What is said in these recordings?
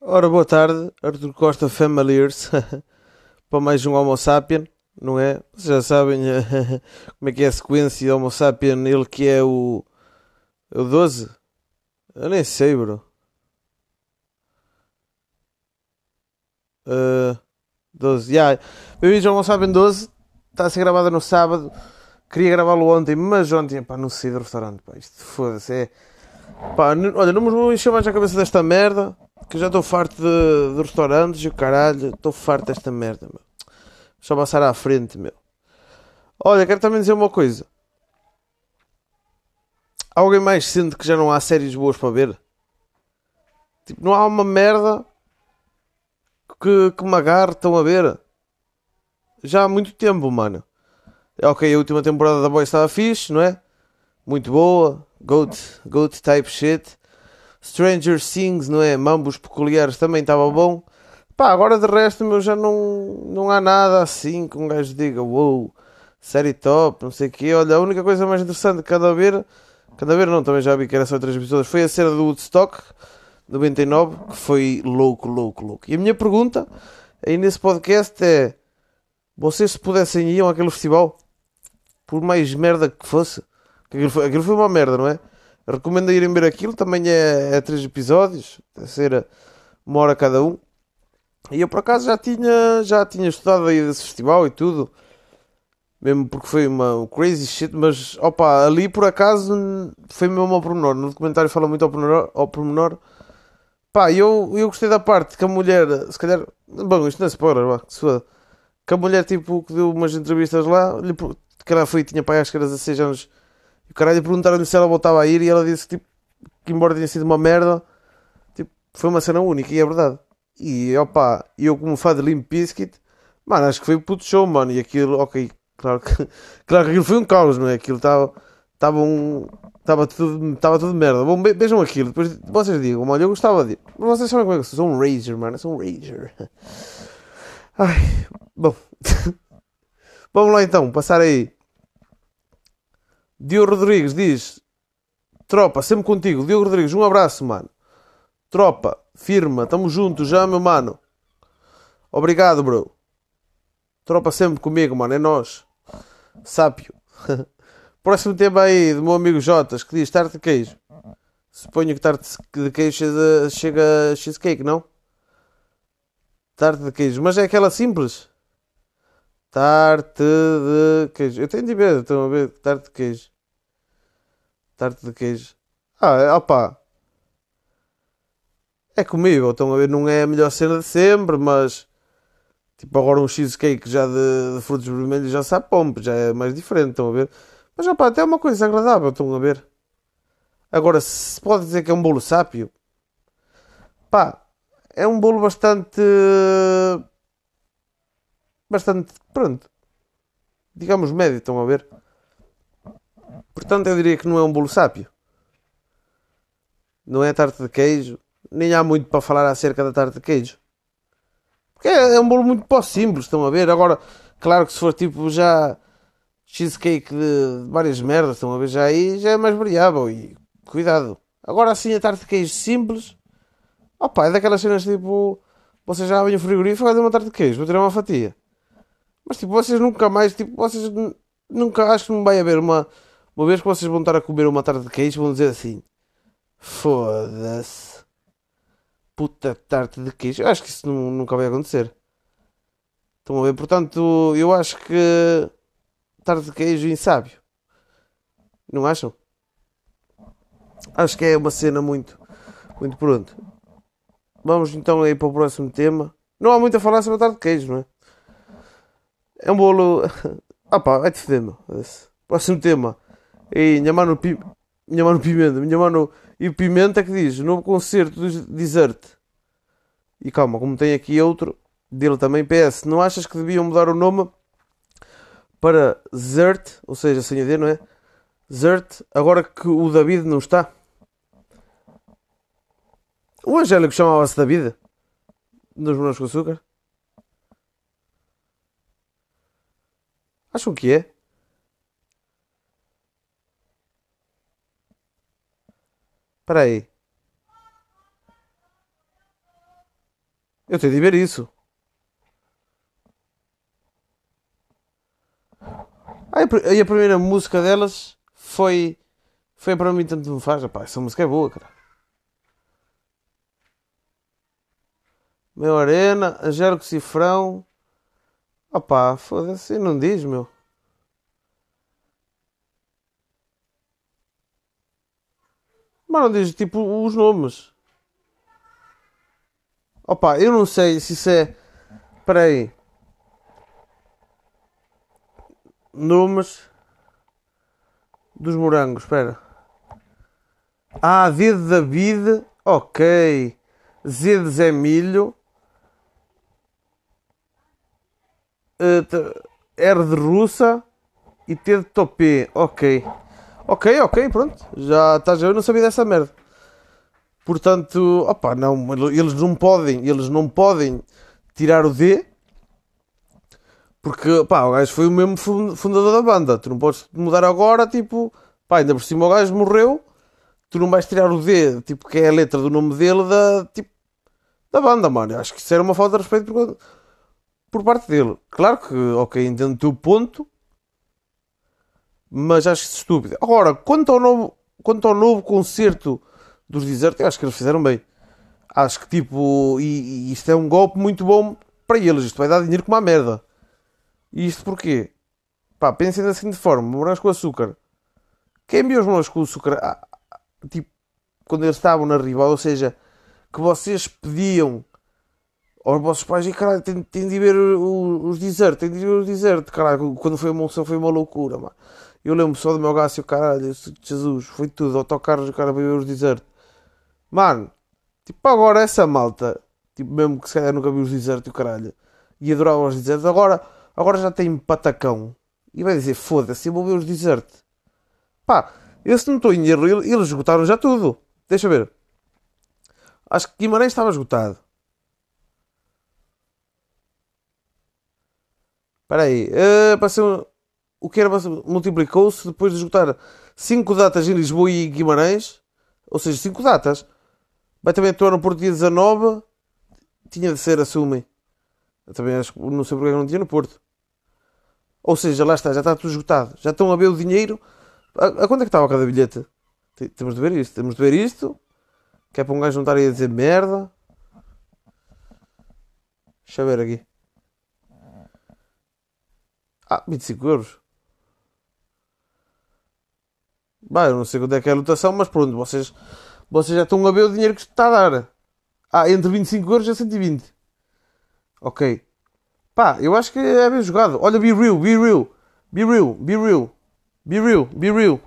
Ora, boa tarde, Arthur Costa Familiars, para mais um Homo Sapien, não é? Vocês já sabem como é que é a sequência Homo Sapien, ele que é o, o 12? Eu nem sei, bro. Uh, 12, já. Yeah. Bem-vindos ao Homo Sapien 12, está a ser gravada no sábado, queria gravá-lo ontem, mas ontem, pá, não sei do restaurante, pá, isto foda-se, é... Pá, olha, não me vou encher mais a cabeça desta merda que já estou farto de, de restaurantes e o caralho, estou farto desta merda, meu. Só passar à frente, meu. Olha, quero também dizer uma coisa. Alguém mais sente que já não há séries boas para ver? Tipo, não há uma merda que, que me agarre, estão a ver? Já há muito tempo, mano. É ok, a última temporada da Boy estava fixe, não é? Muito boa. Goat, goat type shit. Stranger Things, não é? Mambos peculiares também estava bom. Pá, agora de resto, meu, já não, não há nada assim que um gajo diga, wow, série top, não sei o quê. Olha, a única coisa mais interessante que cada ver, cada ver não, também já vi que era só três episódios, foi a cena do Woodstock 99, que foi louco, louco, louco. E a minha pergunta aí nesse podcast é: vocês se pudessem ir àquele festival, por mais merda que fosse, aquilo foi, aquilo foi uma merda, não é? Recomendo irem ver aquilo, também é, é três episódios, a ser uma hora cada um. E eu por acaso já tinha, já tinha estudado aí desse festival e tudo, mesmo porque foi uma crazy shit, mas opa, ali por acaso foi mesmo ao pormenor. No documentário fala muito ao pormenor. Ao pormenor. Pá, eu, eu gostei da parte que a mulher, se calhar, bom, isto não é spoiler, vá, que a mulher tipo que deu umas entrevistas lá, que ela foi, tinha pai acho que era 16 anos e o caralho perguntaram-lhe se ela voltava a ir e ela disse tipo, que, embora tenha sido uma merda, tipo, foi uma cena única e é verdade. E opa, eu como fã de Limp Bizkit, mano, acho que foi um puto show, mano. E aquilo, ok, claro que, claro que aquilo foi um caos, não é? Aquilo estava. Estava um. Estava tudo, estava tudo merda. Bom, vejam aquilo. Depois vocês digam, mano, eu gostava de. Vocês sabem como é que sou? Sou um Rager, mano. Sou um Rager. Ai, bom. Vamos lá então, passar aí. Diogo Rodrigues diz: Tropa, sempre contigo. Diogo Rodrigues, um abraço, mano. Tropa, firma, tamo junto já, meu mano. Obrigado, bro. Tropa sempre comigo, mano, é nós. Sápio. Próximo tema aí do meu amigo Jotas que diz tarte de queijo. Suponho que tarte de queijo chega cheesecake, não? Tarte de queijo, mas é aquela simples. Tarte de queijo. Eu tenho de ver, estão a ver? Tarte de queijo. Tarte de queijo. Ah, opá. É comível, estão a ver? Não é a melhor cena de sempre, mas. Tipo, agora um cheesecake já de, de frutos vermelhos já sabe pompe, já é mais diferente, estão a ver? Mas opá, até é uma coisa agradável, estão a ver? Agora, se pode dizer que é um bolo sápio, pá, é um bolo bastante bastante, pronto, digamos médio, estão a ver? Portanto, eu diria que não é um bolo sápio. Não é tarte de queijo. Nem há muito para falar acerca da tarte de queijo. Porque é, é um bolo muito pó simples, estão a ver? Agora, claro que se for tipo já cheesecake de várias merdas, estão a ver? Já aí já é mais variável e cuidado. Agora assim a tarte de queijo simples, opa, é daquelas cenas tipo, você já abre o frigorífico e faz uma tarte de queijo, vou tirar uma fatia. Mas tipo, vocês nunca mais, tipo, vocês nunca, acho que não vai haver uma, uma vez que vocês vão estar a comer uma tarde de queijo vão dizer assim, foda-se, puta tarte de queijo. Eu acho que isso não, nunca vai acontecer. Estão a ver? Portanto, eu acho que tarte de queijo insábio. Não acham? Acho que é uma cena muito, muito pronto. Vamos então aí para o próximo tema. Não há muito a falar sobre a tarte de queijo, não é? É um bolo. Ah pá, vai-te foder, meu. Próximo tema. E minha mano, pi... minha mano Pimenta. Minha mano. E o Pimenta que diz: novo concerto do Desert. E calma, como tem aqui outro dele também. PS, não achas que deviam mudar o nome para Zert? Ou seja, sem a D, não é? Zert, agora que o David não está. O Angélico chamava-se David. Nos Morangos com Açúcar. Acham que é? Espera aí. Eu tenho de ver isso. Aí a pr- aí a primeira música delas foi. Foi para mim tanto me faz. Rapaz, essa música é boa, cara. Meu Arena, Angélico Cifrão. Opá, foda-se, não diz, meu. Mas não diz tipo os nomes. Opa, eu não sei se isso é. Espera aí. Nomes dos morangos, espera. Ah, D David. Ok. Z de Zé Milho. eh, t- R de Russa. E T de Topé. Ok. Ok, ok, pronto. Já estás eu não sabia dessa merda. Portanto, opá, não, eles não podem, eles não podem tirar o D porque, pá, o gajo foi o mesmo fun- fundador da banda. Tu não podes mudar agora, tipo, pá, ainda por cima o gajo morreu. Tu não vais tirar o D, tipo, que é a letra do nome dele da, tipo, da banda, mano. Eu acho que isso era uma falta de respeito por, por parte dele. Claro que, ok, entendo o teu ponto, mas acho estúpido. Agora, quanto ao novo, quanto ao novo concerto dos Desert, acho que eles fizeram bem. Acho que tipo, e, e isto é um golpe muito bom para eles. Isto vai dar dinheiro como uma merda. E isto porquê? Pá, pensem da seguinte forma: morangos com açúcar. Quem viu os morangos com açúcar, ah, ah, tipo, quando eles estavam na rival, ou seja, que vocês pediam aos vossos pais e caralho, tem, tem de ver os desert, tem de ver os desert, caralho, quando foi a emoção foi uma loucura, mano. Eu lembro só do meu gasto e o caralho, Jesus, foi tudo, autocarros, o cara veio ver os desert. Mano, tipo, agora essa malta, tipo, mesmo que se calhar nunca viu os desert e o caralho, e adorava os desert, agora, agora já tem patacão. E vai dizer, foda-se, eu vou ver os desert. Pá, eu se não estou em erro, ele- eles esgotaram já tudo. Deixa ver. Acho que Guimarães estava esgotado. Espera aí. um- o que era multiplicou-se depois de esgotar 5 datas em Lisboa e Guimarães. Ou seja, 5 datas. Vai também atuar no Porto dia 19. Tinha de ser, assumem. Eu também acho que não sei porque não tinha no Porto. Ou seja, lá está, já está tudo esgotado. Já estão a ver o dinheiro. A, a quanto é que estava cada bilhete? Te- Temos de ver isto. Temos de ver isto. Que é para um gajo não estar aí a dizer merda. Deixa eu ver aqui. Ah, 25 euros. Bah, eu não sei quanto é que é a lotação, mas pronto, vocês, vocês já estão a ver o dinheiro que está a dar. Ah, entre 25 euros e 120. Ok. Pá, eu acho que é bem jogado. Olha, be real, be real. Be real, be real. Be real, be real.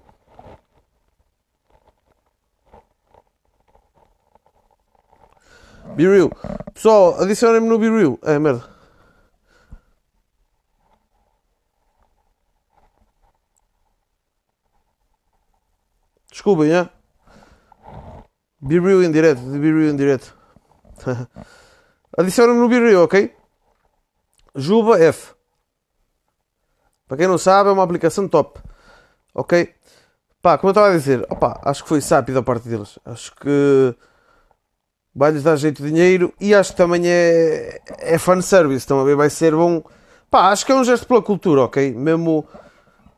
Be real. Pessoal, adicionem-me no Be real. É, merda. Desculpem, é? Be real em direto, de Be real em direto. Adicionem-me no Be real, ok? Juba F. Para quem não sabe, é uma aplicação top. Ok? Pá, como eu estava a dizer, opa, acho que foi sábio da parte deles. Acho que vai-lhes dar jeito de dinheiro e acho que também é, é fanservice. A ver? Vai ser bom. Pá, acho que é um gesto pela cultura, ok? Mesmo.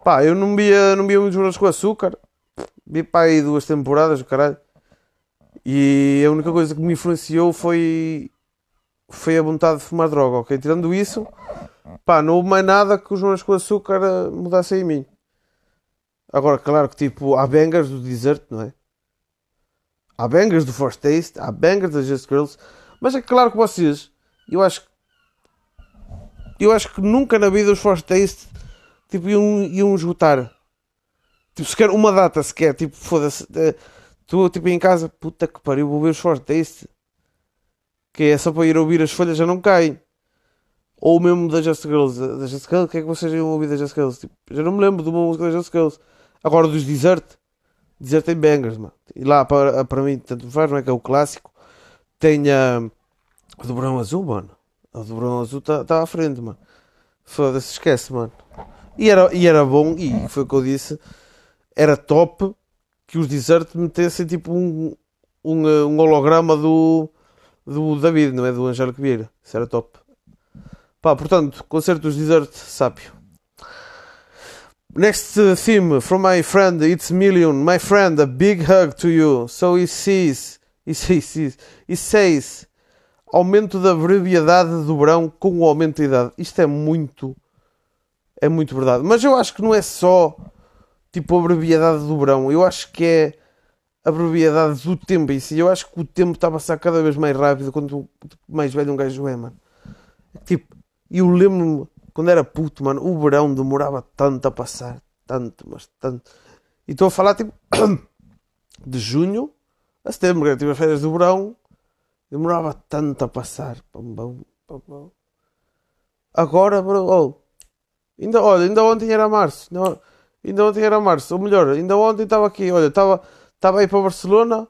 Pá, eu não via, não via muitos morangos com açúcar. Vi pá aí duas temporadas, caralho. E a única coisa que me influenciou foi. Foi a vontade de fumar droga, ok? Tirando isso, pá, não houve mais nada que os morangos com açúcar eh, mudassem em mim. Agora, claro que tipo, há bangers do Desert, não é? Há bangers do First Taste, há bangers das Just Girls, mas é claro que vocês, eu acho eu acho que nunca na vida os First Taste tipo, iam, iam esgotar. Tipo, sequer uma data sequer, tipo, foda-se. eh, Estou tipo em casa, puta que pariu, vou ver os First Taste. Que é só para ir ouvir as folhas já não caem. Ou mesmo da Just Girls. Da Just Girls, o que é que vocês iam ouvir da Just Girls? Tipo, já não me lembro de uma música da Just Girls. Agora dos Desert. Desert tem bangers, mano. E lá para, para mim, tanto faz, não é que é o clássico. Tem a. a do Brão Azul, mano. A do Brão Azul está tá à frente, mano. Foda-se, esquece, mano. E era, e era bom, e foi o que eu disse. Era top que os Desert metessem tipo um, um, um holograma do, do David, não é? Do Angélico Vieira. Isso era top. Pá, portanto, concerto dos Desert Sápio. Next theme from my friend, it's Million. My friend, a big hug to you. So he sees, he says, he says, aumento da brevidade do verão com o aumento da idade. Isto é muito, é muito verdade. Mas eu acho que não é só, tipo, a brevidade do verão. Eu acho que é a brevidade do tempo em si. Eu acho que o tempo está a passar cada vez mais rápido quanto mais velho um gajo é, mano. Tipo, eu lembro-me quando era puto, mano, o verão demorava tanto a passar. Tanto, mas tanto. E estou a falar, tipo, de junho a setembro, que tive as férias do verão. Demorava tanto a passar. Pam, pam, pam. Agora, bro, oh, ainda, olha, ainda ontem era março. Ainda, ainda ontem era março. Ou melhor, ainda ontem estava aqui. Olha, estava estava aí para Barcelona.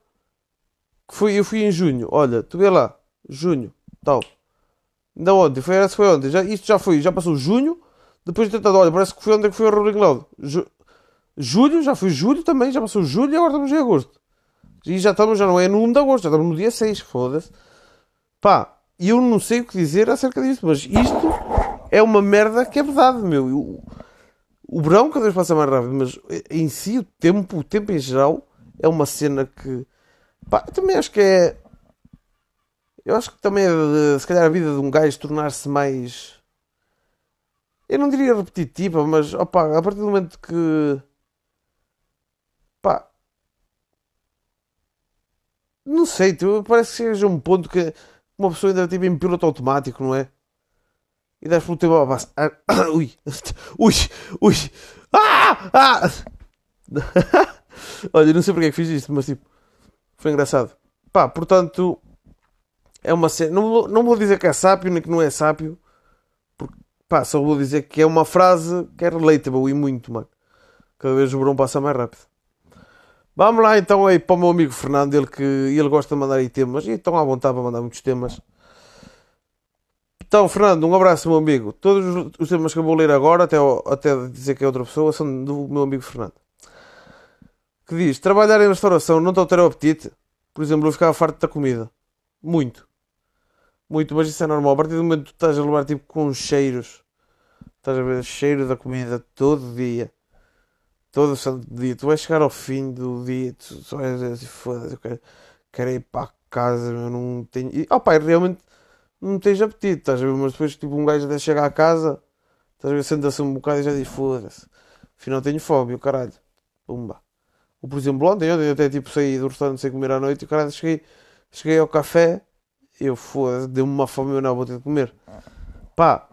Que fui, eu fui em junho. Olha, tu vê lá. Junho, tal. Ainda ontem, foi, foi ontem. Já, isto já foi, já passou junho. Depois de tentado, olha, parece que foi ontem que foi o Rolling Loud. Ju, julho, já foi julho também, já passou julho e agora estamos em agosto. E já estamos, já não é no 1 de agosto, já estamos no dia 6, foda-se. Pá, eu não sei o que dizer acerca disso, mas isto é uma merda que é verdade, meu. O, o verão cada vez passa mais rápido, mas em si o tempo, o tempo em geral, é uma cena que. Pá, também acho que é. Eu acho que também é, de, se calhar, a vida de um gajo tornar-se mais. Eu não diria repetitiva, mas opa, a partir do momento que. Pá. Não sei, parece que seja um ponto que uma pessoa ainda tipo em piloto automático, não é? E das pelo tempo a passar. Ui! Ui! Ui! Ah! Ah! Olha, não sei porque é que fiz isto, mas tipo, foi engraçado. Pá, portanto, é uma cena. Não, não vou dizer que é sápio nem que não é sápio, porque, pá, só vou dizer que é uma frase que é relatable e muito, mano. Cada vez o verão passa mais rápido. Vamos lá então aí para o meu amigo Fernando, ele que ele gosta de mandar aí temas e estão à vontade para mandar muitos temas. Então, Fernando, um abraço, meu amigo. Todos os temas que eu vou ler agora, até, até dizer que é outra pessoa, são do meu amigo Fernando que diz: trabalhar em restauração não te altera o apetite. Por exemplo, eu ficava farto da comida. Muito. Muito, mas isso é normal. A partir do momento que tu estás a levar tipo com cheiros, estás a ver cheiro da comida todo dia, todo o santo dia, tu vais chegar ao fim do dia, tu só vais dizer assim, foda-se, eu quero, quero ir para casa, eu não tenho. E, oh pai, realmente não tens apetite, estás a ver? Mas depois tipo um gajo até chegar a casa, estás a ver, senta-se um bocado e já diz, foda-se, afinal tenho fome, o caralho. Pumba. Ou, por exemplo, ontem, eu até tipo saí do restaurante sem comer à noite e caralho, cheguei, cheguei ao café eu foda deu-me uma fome eu não vou ter de comer. Pá,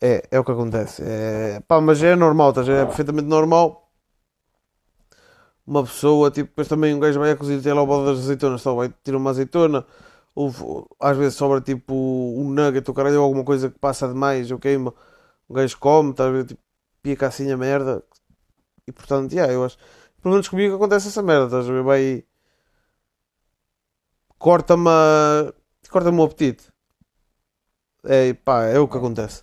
é, é o que acontece. É, pá, mas é normal, tá? é perfeitamente normal. Uma pessoa, tipo, depois também um gajo vai à cozinha e tem lá o bode das azeitonas, só vai tirar uma azeitona. Ou às vezes sobra tipo um nugget ou caralho, alguma coisa que passa demais queima. Um gajo come, tá tipo, pica assim a merda. E portanto, yeah, eu acho. Pelo menos comigo acontece essa merda, estás a ver? Vai. Corta-me. Corta-me o apetite. É, pá, é o que acontece.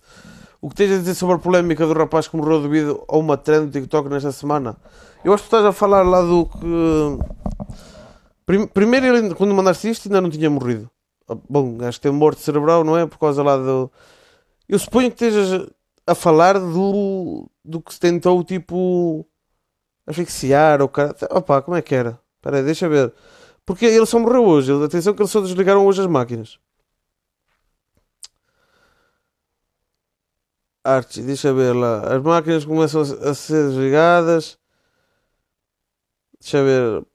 O que tens a dizer sobre a polémica do rapaz que morreu devido a uma trend do TikTok nesta semana? Eu acho que estás a falar lá do que. Primeiro, ele, quando mandaste isto, ainda não tinha morrido. Bom, acho que tem morte cerebral, não é? Por causa lá do. Eu suponho que estejas a falar do, do que se tentou, tipo asfixiar o cara. Opa, como é que era? Espera aí, deixa ver. Porque ele só morreu hoje. Atenção que eles só desligaram hoje as máquinas. Archie, deixa ver lá. As máquinas começam a ser desligadas. Deixa ver.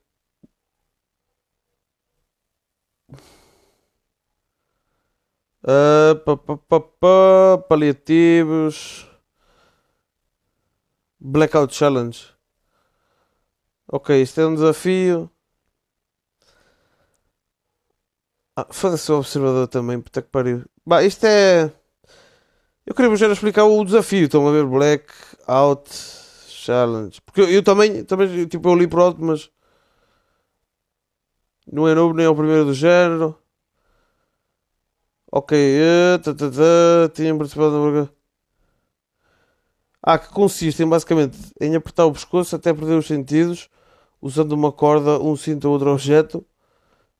Uh, pa, pa, pa, pa, paliativos. Blackout Challenge. Ok, isto é um desafio. Ah, foda-se o observador também, puta que pariu. Bah, isto é. Eu queria vos já explicar o desafio. Estão a ver Black Out Challenge. Porque eu, eu também, também, tipo, eu li por mas. Não é novo, nem é o primeiro do género. Ok, participado no Ah, que consiste em basicamente em apertar o pescoço até perder os sentidos usando uma corda, um cinto ou outro objeto.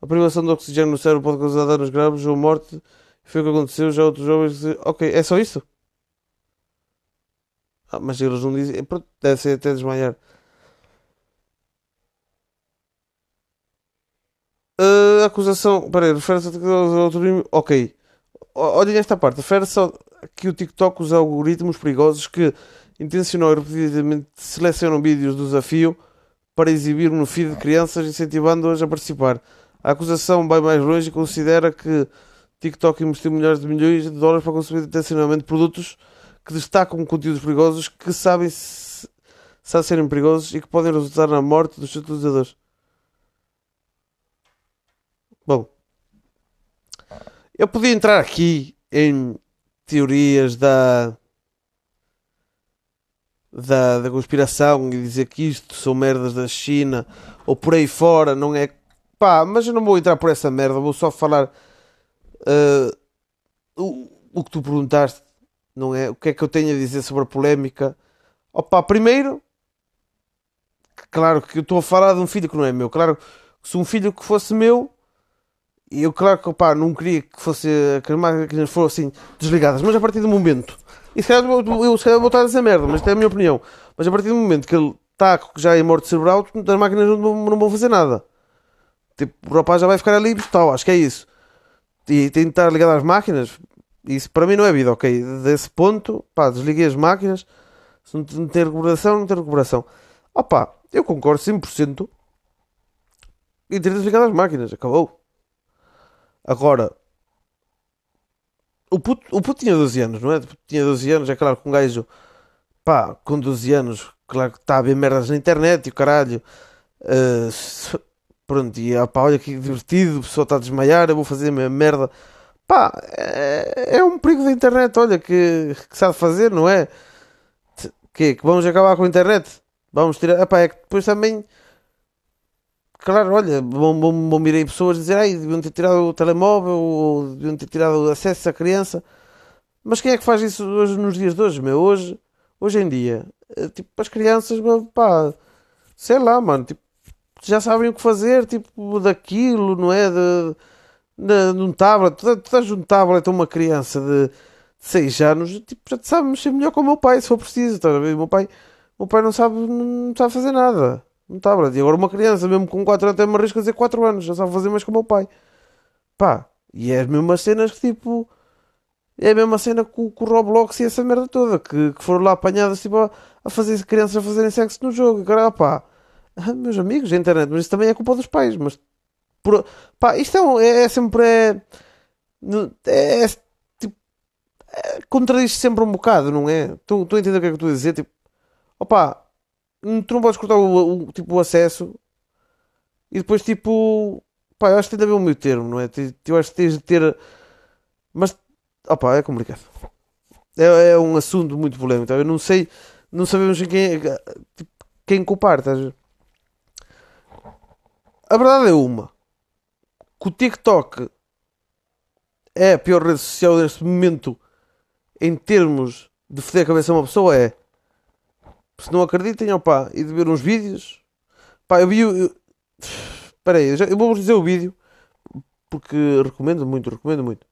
A privação de oxigênio no cérebro pode causar danos graves ou morte. Foi o que aconteceu. Já outros jovens. Ok, é só isso? Ah, mas eles não dizem. Pronto, deve ser até desmaiar. Uh, acusação. Peraí, refere-se ao autorismo. Ok. Olhem esta parte. Refere-se que o TikTok usa algoritmos perigosos que intencionou e repetidamente selecionam vídeos do desafio para exibir no feed de crianças, incentivando-as a participar. A acusação vai mais longe e considera que TikTok investiu milhares de milhões de dólares para consumir intencionalmente produtos que destacam conteúdos perigosos que sabem se, se serem perigosos e que podem resultar na morte dos seus utilizadores. Bom, eu podia entrar aqui em teorias da, da, da conspiração e dizer que isto são merdas da China ou por aí fora, não é? Pá, mas eu não vou entrar por essa merda, vou só falar uh, o, o que tu perguntaste, não é? O que é que eu tenho a dizer sobre a polémica? Opa, primeiro, claro que eu estou a falar de um filho que não é meu, claro que se um filho que fosse meu e eu, claro que opa, não queria que, fosse, que as máquinas fossem desligadas, mas a partir do momento. E se calhar eu, se calhar vou estar a merda, mas é a minha opinião. Mas a partir do momento que ele está já em morte cerebral, as máquinas não, não vão fazer nada. Tipo, o rapaz já vai ficar ali e tal, acho que é isso. E tem de estar ligado às máquinas. Isso para mim não é vida, ok? Desse ponto, pá, desliguei as máquinas. Se não tem recuperação, não tem recuperação. Opá, eu concordo 100% em ter desligado as máquinas. Acabou. Agora, o puto, o puto tinha 12 anos, não é? Tinha 12 anos, é claro que um gajo, pá, com 12 anos, claro que está a ver merdas na internet e o caralho. Uh, pronto, e pá, olha que divertido, o pessoal está a desmaiar, eu vou fazer a minha merda. Pá, é, é um perigo da internet, olha, que, que sabe fazer, não é? Que, que vamos acabar com a internet? Vamos tirar. Epá, é que depois também claro, olha, vão, vão, vir aí pessoas dizer, ai, deviam ter tirado o telemóvel ou deviam ter tirado o acesso à criança. Mas quem é que faz isso hoje nos dias de hoje, meu? Hoje, hoje em dia, eh, tipo, as crianças, pá, sei lá, mano, tipo, já sabem o que fazer, tipo, daquilo, não é? De, de, de um tablet, tu, dás um tablet a uma criança de 6 anos, tipo, já te sabe mexer melhor com o meu pai, se for preciso, tá? O meu pai, o meu pai não sabe, não sabe fazer nada um tablet. E agora uma criança, mesmo com 4 anos, até me arrisco a dizer 4 anos, já sabe fazer mais que o meu pai. Pá, e é as mesmas cenas que tipo. É a mesma cena com, com o Roblox e essa merda toda, que, que foram lá apanhadas tipo, a, a fazer crianças a fazerem sexo no jogo. E cara, pá, meus amigos, a internet, mas isso também é culpa dos pais. Mas, por, pá, isto é, um, é, é sempre. É, é, é tipo. É, contradiz sempre um bocado, não é? Estou a entender o que é que estou a dizer? Tipo, tu não podes cortar o, o, tipo, o acesso e depois tipo pá, eu acho que tem de haver um meio termo, não é? Eu acho que tens de ter mas opá, é complicado. É, é um assunto muito polêmico então, eu não sei, não sabemos quem tipo, quem culpar estás a verdade é uma. Que o TikTok é a pior rede social neste momento em termos de foder a cabeça a uma pessoa é se não acreditem, opá, e de ver uns vídeos. Pá, eu vi. Espera aí, eu, eu vou-vos dizer o vídeo porque recomendo muito, recomendo muito.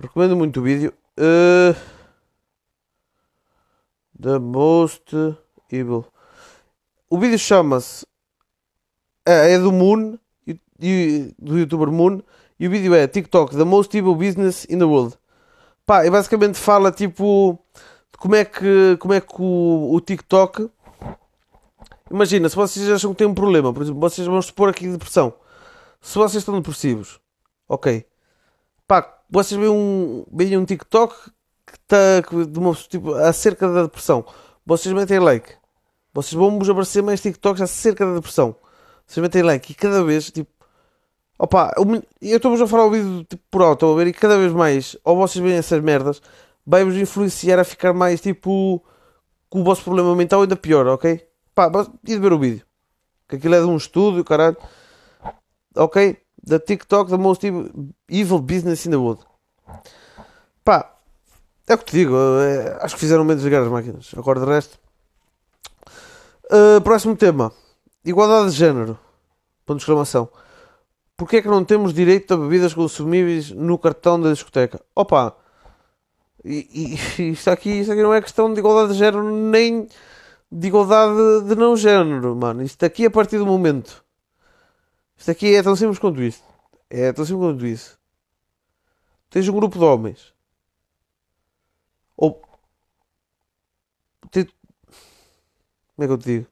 Recomendo muito o vídeo. Uh, the Most Evil. O vídeo chama-se. É, é do Moon, do youtuber Moon. E o vídeo é TikTok, The Most Evil Business in the World. Pá, e basicamente fala tipo como é que, como é que o, o TikTok. Imagina, se vocês acham que têm um problema, por exemplo, vocês vão expor aqui depressão. Se vocês estão depressivos, ok. Pá, vocês veem um, veem um TikTok que está de uma, tipo, acerca da depressão. Vocês metem like. Vocês vão-vos aparecer mais TikToks acerca da depressão. Vocês metem like e cada vez, tipo, opa, eu estou-vos a falar o vídeo tipo, por alto, a ver, e cada vez mais, ou vocês veem essas merdas, vai-vos influenciar a ficar mais tipo com o vosso problema mental ainda pior, ok? Pá, de ver o vídeo. Que aquilo é de um estudo, caralho. Ok? Da TikTok, the most evil business in the world. Pá, é o que te digo. É, acho que fizeram menos desligar as máquinas. Agora de resto. Uh, próximo tema: Igualdade de género. Ponto de exclamação. Porquê é que não temos direito a bebidas consumíveis no cartão da discoteca? Opa, e, e, isto, aqui, isto aqui não é questão de igualdade de género nem de igualdade de não género, mano. Isto aqui a partir do momento. Isto aqui é tão simples quanto isso. É tão simples quanto isso. Tens um grupo de homens. Ou. Tens... Como é que eu te digo?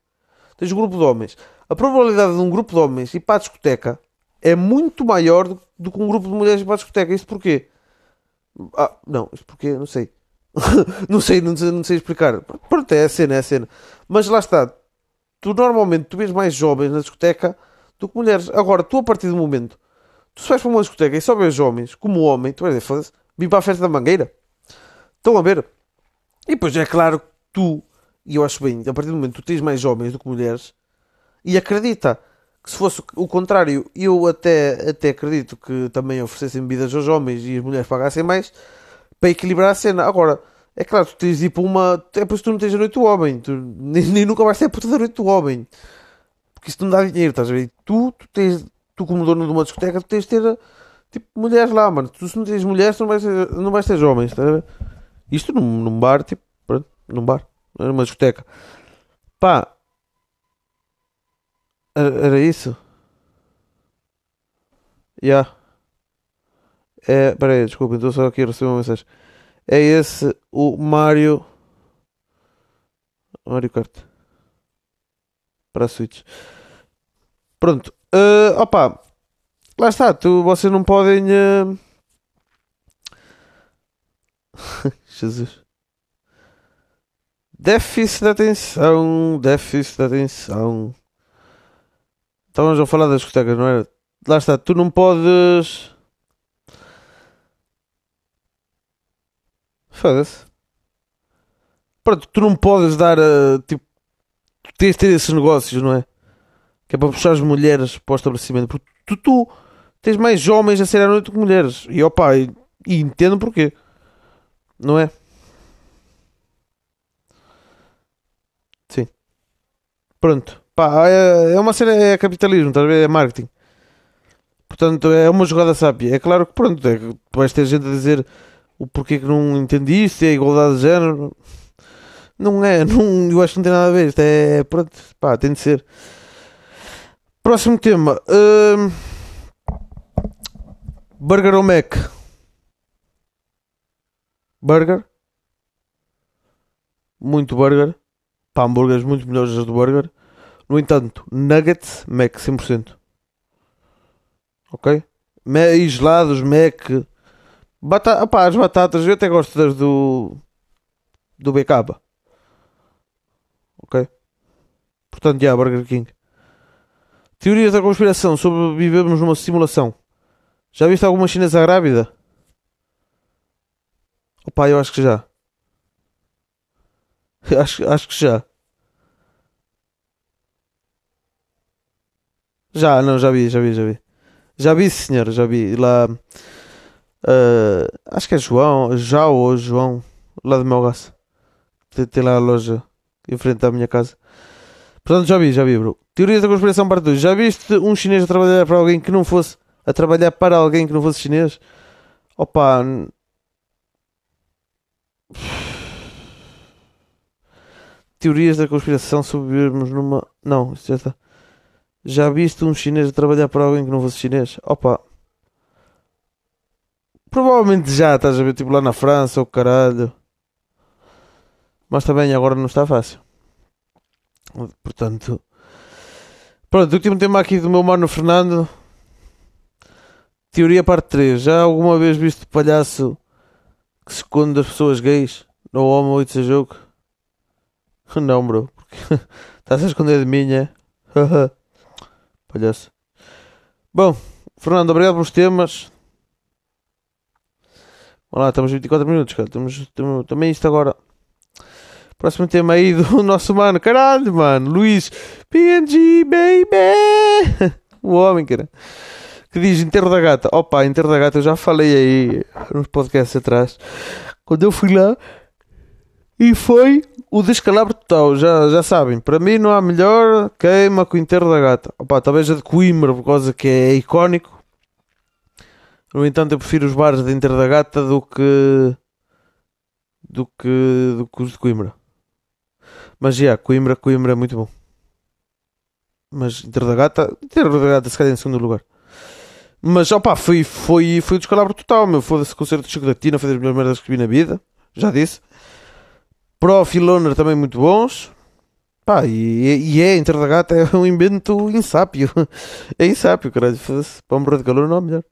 Tens um grupo de homens. A probabilidade de um grupo de homens ir para a discoteca é muito maior do, do que um grupo de mulheres ir para a discoteca. Isto porquê? Ah, não, isto porquê? Não sei. não sei, não sei, não sei explicar. Pronto, é a cena, é a cena. Mas lá está. Tu normalmente tu vês mais jovens na discoteca do que mulheres. Agora, tu a partir do momento, tu vais para uma discoteca e só vês homens, como homem, tu vais dizer, foda-se, vim para a festa da mangueira. Estão a ver? E depois é claro que tu, e eu acho bem, a partir do momento tu tens mais homens do que mulheres, e acredita que se fosse o contrário, eu até, até acredito que também oferecessem bebidas aos homens e as mulheres pagassem mais para equilibrar a cena. Agora, é claro, tu tens de ir para uma. É por isso que tu não tens a noite do homem, tu, nem, nem nunca vais ter a puta da noite do homem porque isso não dá dinheiro, estás a ver? Tu, tu, tens, tu como dono de uma discoteca, tu tens de ter tipo mulheres lá, mano. Tu se não tens mulheres, tu não vais ter, não vais ter homens, estás a ver? Isto num, num bar, tipo, pronto, num bar, numa discoteca. Pá, era, isso? Já. Yeah. É, peraí, desculpa, estou só aqui a receber uma mensagem. É esse o Mario. Mario Kart. Para a Switch. Pronto. Uh, opa. Lá está. Tu, vocês não podem. Uh... Jesus. Déficit de atenção. Déficit de atenção. Estávamos a falar das discotecas, não era? Lá está, tu não podes. Foda-se. Pronto, tu não podes dar. Uh, tipo, tu tens de ter esses negócios, não é? Que é para puxar as mulheres para o estabelecimento. Porque tu, tu tens mais homens a sair à noite que mulheres. E opa, e, e entendo porquê. Não é? Sim. Pronto. Pá, é, é uma cena, é capitalismo, a ver? É marketing. Portanto, é uma jogada sábia. É claro que, pronto, é vais ter gente a dizer o porquê que não entendi isto, é igualdade de género. Não é, não, eu acho que não tem nada a ver. Isto é, pronto, pá, tem de ser. Próximo tema. Uh, burger ou Mac? Burger. Muito burger. Pá, hambúrgueres muito melhores do burger. No entanto, nuggets, Mac 100%. Ok? E gelados, Mac. Bata Opa, as batatas, eu até gosto das do. do BK. Ok? Portanto, já, Burger King. Teorias da conspiração sobre vivemos numa simulação. Já viste alguma chinesa grávida? Opa, eu acho que já. Acho, acho que já. Já, não, já vi, já vi, já vi. Já vi, senhor, já vi. Lá. Uh, acho que é João, já ou João, lá meu gás. Tem, tem lá a loja em frente à minha casa. Portanto, já vi, já vi, bro. Teorias da conspiração parte 2. Já viste um chinês a trabalhar para alguém que não fosse. a trabalhar para alguém que não fosse chinês? Opa. Teorias da conspiração sobre numa. Não, isso já está. Já viste um chinês a trabalhar para alguém que não fosse chinês? Opa. Provavelmente já, estás a ver, tipo lá na França ou caralho. Mas também agora não está fácil. Portanto. Pronto, último tema aqui do meu mano Fernando. Teoria parte 3. Já alguma vez viste palhaço que se esconde das pessoas gays? No homo it's a joke? Não, bro. Estás a esconder de mim, é? palhaço. Bom, Fernando, obrigado pelos temas. Vamos lá, estamos 24 minutos, cara. Temos, temos também isto agora. Próximo tema aí do nosso mano. Caralho, mano. Luís PNG, baby. o homem, cara. Que diz enterro da gata. Opa, enterro da gata eu já falei aí nos podcasts atrás. Quando eu fui lá. E foi o descalabro total, já, já sabem. Para mim não há melhor queima com o enterro da gata. Opa, talvez a de Coimbra, por causa que é icónico. No entanto, eu prefiro os bares de Inter da Gata do que. do que. do que os de Coimbra. Mas já, Coimbra, Coimbra é muito bom. Mas Inter da Gata. Inter da Gata, se calhar em segundo lugar. Mas, opá, foi, foi, foi o descalabro total, meu. Foda-se, concerto de chocolatina, foi das melhores merdas que vi na vida. Já disse. Prof e Loner também muito bons. Pá, e, e é, Inter da Gata é um invento insápio. É insápio, caralho. Para brother de calor não é melhor.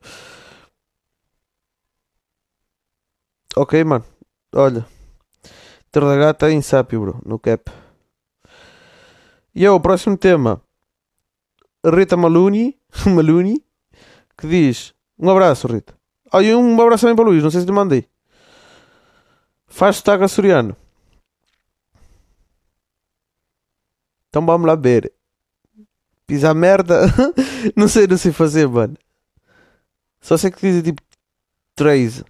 Ok, mano. Olha. Inter da Gata é insápio, bro. No cap. E é o próximo tema. Rita Maluni. Maluni. Que diz. Um abraço, Rita. Ah, e um abraço também para o Luís. Não sei se te mandei. Faz sotaque açoriano. Então vamos lá ver. Pisar merda. não sei, não sei fazer, mano. Só sei que diz tipo 3.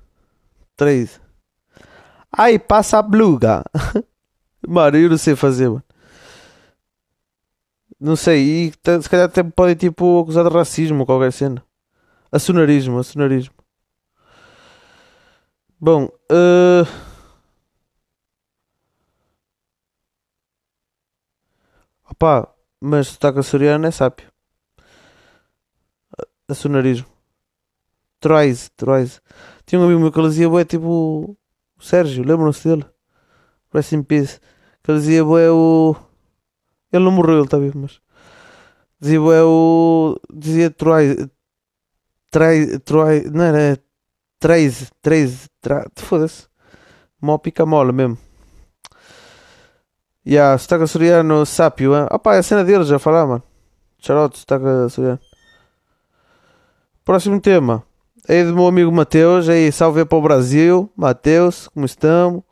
3. Ai, passa a bluga. mano, eu não sei fazer, mano. Não sei, e t- se calhar até podem tipo acusar de racismo ou qualquer cena. Acionarismo, acionarismo. Bom, eh, opá, mas sotaque açoriano é sápio. Acionarismo. Troise, Troise. Tinha um amigo meu que ele dizia, bué, tipo, o Sérgio, lembram-se dele? Rest in peace. Que ele dizia, bué, o... Ele não morreu, ele está vivo, mas... Dizia, bué, o... Dizia Troise... Trai... Troise... Não era... Traze, Traze... Tra... Foda-se. Mó pica mola mesmo. Yeah, sotaque açoriano, sápio, hein? Opá, é a cena dele, já falar, mano. Charote, sotaque açoriano. Próximo tema. É do meu amigo Mateus. Aí, salve para o Brasil. Mateus, como estamos?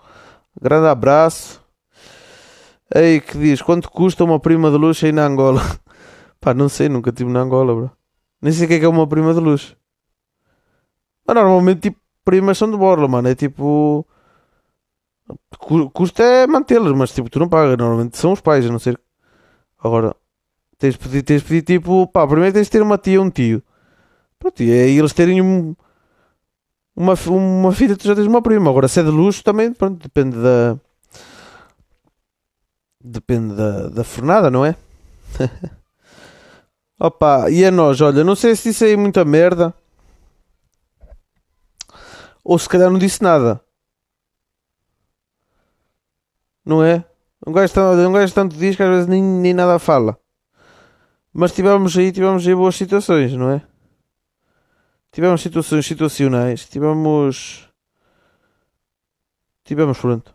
Grande abraço. Aí, que diz: quanto custa uma prima de luxo aí na Angola? Pá, não sei, nunca estive na Angola, bro. Nem sei o que é que é uma prima de luxo. Mas normalmente, tipo, primas são de borla, mano. É tipo. Cu- Custa é mantê-las, mas tipo, tu não pagas. Normalmente são os pais, a não ser. Agora, tens de pedir, tens de pedir tipo, pá, primeiro tens de ter uma tia um tio. Pronto, e aí eles terem um- uma, uma filha, tu já tens uma prima. Agora, se é de luxo, também, pronto, depende da. Depende da, da fornada, não é? Opa, e a nós, olha, não sei se disse aí muita merda. Ou se calhar não disse nada. Não é? Um gajo, um gajo tanto diz que às vezes nem, nem nada fala. Mas tivemos aí, tivemos aí boas situações, não é? Tivemos situações situacionais. Tivemos. Tivemos pronto.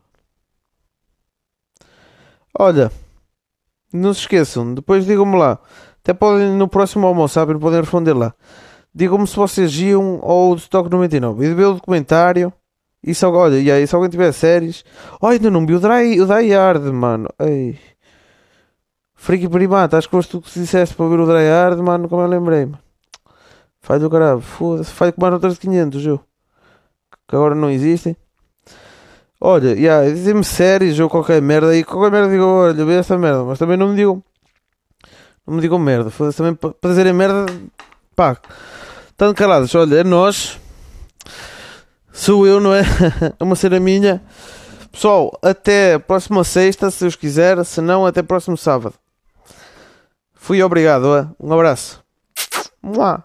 Olha, não se esqueçam, depois digam-me lá. Até podem no próximo almoço, podem responder lá. Digam-me se vocês iam ao Stock 99 e ver o documentário. E se, olha, e aí, se alguém tiver séries. Oh, ainda não vi o Die, o Die Hard, mano. Ei. Freaky Primata, acho que foste tu que disseste para ver o Die Hard, mano. Como eu lembrei, mano. Falho do caralho, foda-se. Falho com mais outras de 500, eu. Que agora não existem. Olha, yeah, dizem-me séries ou qualquer merda e qualquer merda digo, olha, vê esta merda, mas também não me digam. Não me digam merda, foda-se também para dizerem merda, pá, estão calados, olha, é nós, sou eu, não é? É uma cena minha. Pessoal, até próxima sexta, se Deus quiser, se não, até próximo sábado. Fui obrigado, é? um abraço. Mua.